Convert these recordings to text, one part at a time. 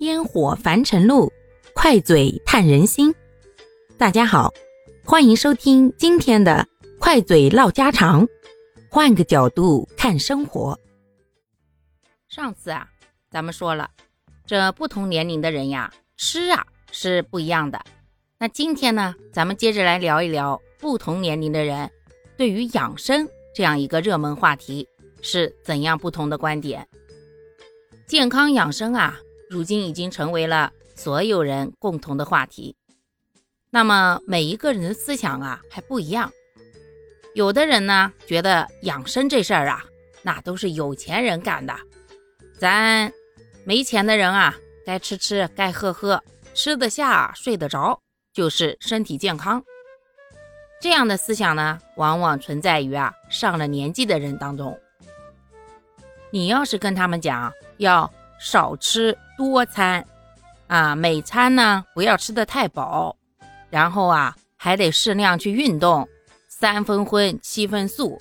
烟火凡尘路，快嘴探人心。大家好，欢迎收听今天的快嘴唠家常，换个角度看生活。上次啊，咱们说了，这不同年龄的人呀，吃啊是不一样的。那今天呢，咱们接着来聊一聊不同年龄的人对于养生这样一个热门话题是怎样不同的观点。健康养生啊。如今已经成为了所有人共同的话题。那么每一个人的思想啊还不一样。有的人呢觉得养生这事儿啊，那都是有钱人干的。咱没钱的人啊，该吃吃，该喝喝，吃得下，睡得着，就是身体健康。这样的思想呢，往往存在于啊上了年纪的人当中。你要是跟他们讲要。少吃多餐，啊，每餐呢不要吃的太饱，然后啊还得适量去运动，三分荤七分素，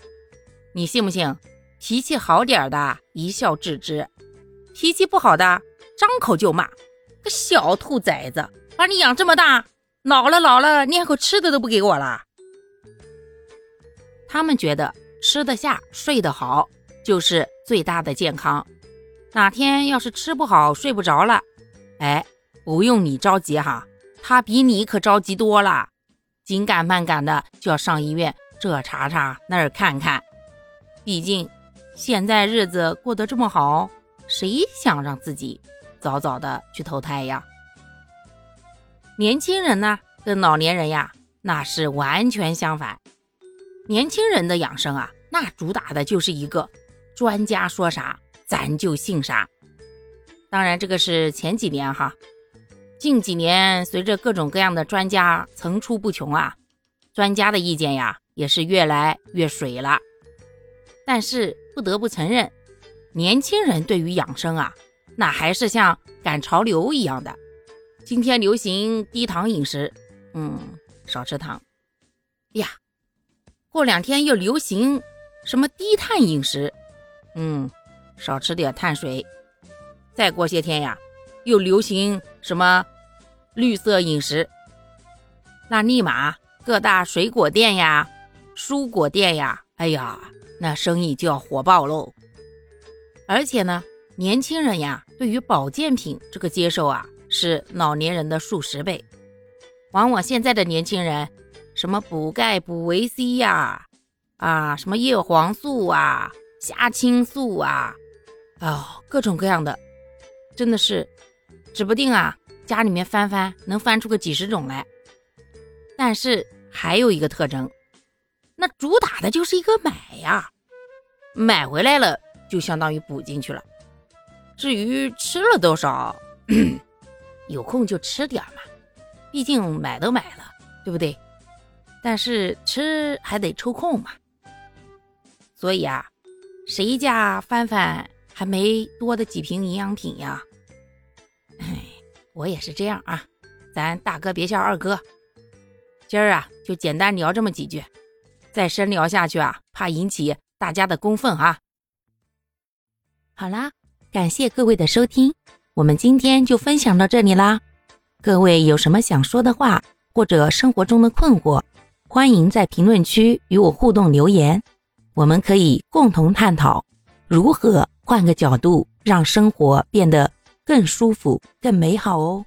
你信不信？脾气好点的一笑置之，脾气不好的张口就骂，个小兔崽子，把你养这么大，老了老了连口吃的都不给我了。他们觉得吃得下睡得好就是最大的健康。哪天要是吃不好睡不着了，哎，不用你着急哈，他比你可着急多了，紧赶慢赶的就要上医院，这查查那儿看看。毕竟现在日子过得这么好，谁想让自己早早的去投胎呀？年轻人呢，跟老年人呀，那是完全相反。年轻人的养生啊，那主打的就是一个专家说啥。咱就信啥？当然，这个是前几年哈。近几年，随着各种各样的专家层出不穷啊，专家的意见呀也是越来越水了。但是不得不承认，年轻人对于养生啊，那还是像赶潮流一样的。今天流行低糖饮食，嗯，少吃糖。呀，过两天又流行什么低碳饮食，嗯。少吃点碳水，再过些天呀，又流行什么绿色饮食，那立马各大水果店呀、蔬果店呀，哎呀，那生意就要火爆喽。而且呢，年轻人呀，对于保健品这个接受啊，是老年人的数十倍。往往现在的年轻人，什么补钙、补维 C 呀，啊，什么叶黄素啊、虾青素啊。哦，各种各样的，真的是，指不定啊，家里面翻翻能翻出个几十种来。但是还有一个特征，那主打的就是一个买呀，买回来了就相当于补进去了。至于吃了多少，有空就吃点嘛，毕竟买都买了，对不对？但是吃还得抽空嘛。所以啊，谁家翻翻？还没多的几瓶营养品呀，哎，我也是这样啊。咱大哥别笑二哥，今儿啊就简单聊这么几句，再深聊下去啊，怕引起大家的公愤啊。好啦，感谢各位的收听，我们今天就分享到这里啦。各位有什么想说的话，或者生活中的困惑，欢迎在评论区与我互动留言，我们可以共同探讨如何。换个角度，让生活变得更舒服、更美好哦。